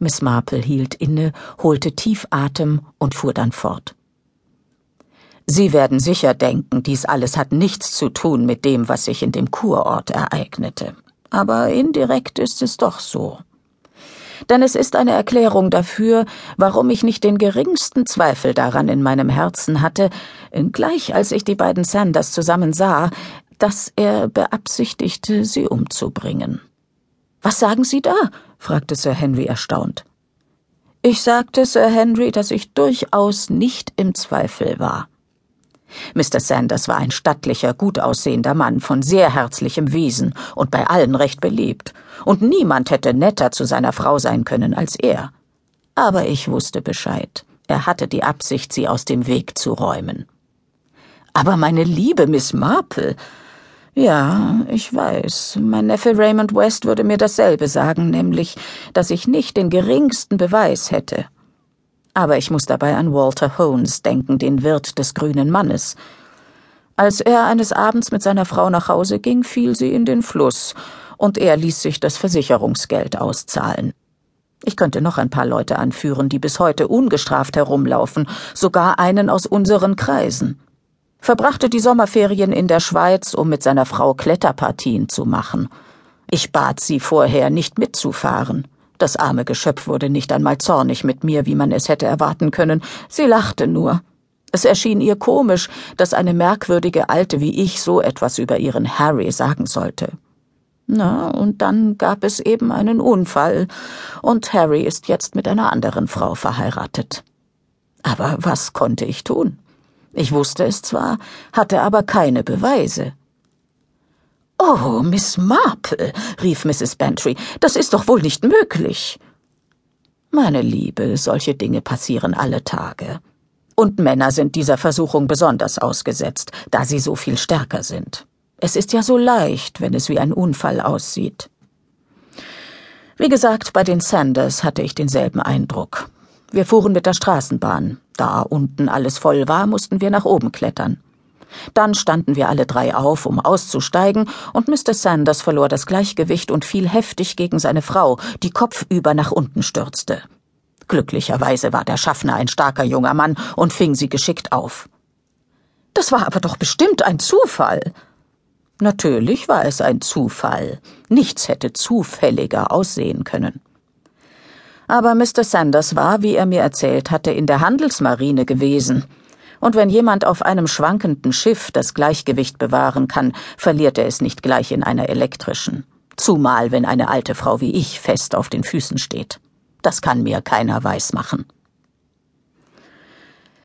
Miss Marple hielt inne, holte tief Atem und fuhr dann fort. Sie werden sicher denken, dies alles hat nichts zu tun mit dem, was sich in dem Kurort ereignete. Aber indirekt ist es doch so. Denn es ist eine Erklärung dafür, warum ich nicht den geringsten Zweifel daran in meinem Herzen hatte, gleich als ich die beiden Sanders zusammen sah, dass er beabsichtigte, sie umzubringen. Was sagen Sie da? fragte Sir Henry erstaunt. Ich sagte Sir Henry, dass ich durchaus nicht im Zweifel war. Mr. Sanders war ein stattlicher, gut aussehender Mann von sehr herzlichem Wesen und bei allen recht beliebt, und niemand hätte netter zu seiner Frau sein können als er. Aber ich wusste Bescheid. Er hatte die Absicht, sie aus dem Weg zu räumen. Aber meine liebe Miss Marple, ja, ich weiß. Mein Neffe Raymond West würde mir dasselbe sagen, nämlich, dass ich nicht den geringsten Beweis hätte. Aber ich muss dabei an Walter Holmes denken, den Wirt des grünen Mannes. Als er eines Abends mit seiner Frau nach Hause ging, fiel sie in den Fluss, und er ließ sich das Versicherungsgeld auszahlen. Ich könnte noch ein paar Leute anführen, die bis heute ungestraft herumlaufen, sogar einen aus unseren Kreisen verbrachte die Sommerferien in der Schweiz, um mit seiner Frau Kletterpartien zu machen. Ich bat sie vorher, nicht mitzufahren. Das arme Geschöpf wurde nicht einmal zornig mit mir, wie man es hätte erwarten können. Sie lachte nur. Es erschien ihr komisch, dass eine merkwürdige Alte wie ich so etwas über ihren Harry sagen sollte. Na, und dann gab es eben einen Unfall, und Harry ist jetzt mit einer anderen Frau verheiratet. Aber was konnte ich tun? Ich wusste es zwar, hatte aber keine Beweise. Oh, Miss Marple, rief Mrs. Bantry, das ist doch wohl nicht möglich. Meine Liebe, solche Dinge passieren alle Tage. Und Männer sind dieser Versuchung besonders ausgesetzt, da sie so viel stärker sind. Es ist ja so leicht, wenn es wie ein Unfall aussieht. Wie gesagt, bei den Sanders hatte ich denselben Eindruck. Wir fuhren mit der Straßenbahn. Da unten alles voll war, mussten wir nach oben klettern. Dann standen wir alle drei auf, um auszusteigen, und Mr. Sanders verlor das Gleichgewicht und fiel heftig gegen seine Frau, die kopfüber nach unten stürzte. Glücklicherweise war der Schaffner ein starker junger Mann und fing sie geschickt auf. Das war aber doch bestimmt ein Zufall. Natürlich war es ein Zufall. Nichts hätte zufälliger aussehen können. Aber Mr. Sanders war, wie er mir erzählt hatte, in der Handelsmarine gewesen. Und wenn jemand auf einem schwankenden Schiff das Gleichgewicht bewahren kann, verliert er es nicht gleich in einer elektrischen. Zumal, wenn eine alte Frau wie ich fest auf den Füßen steht. Das kann mir keiner weismachen.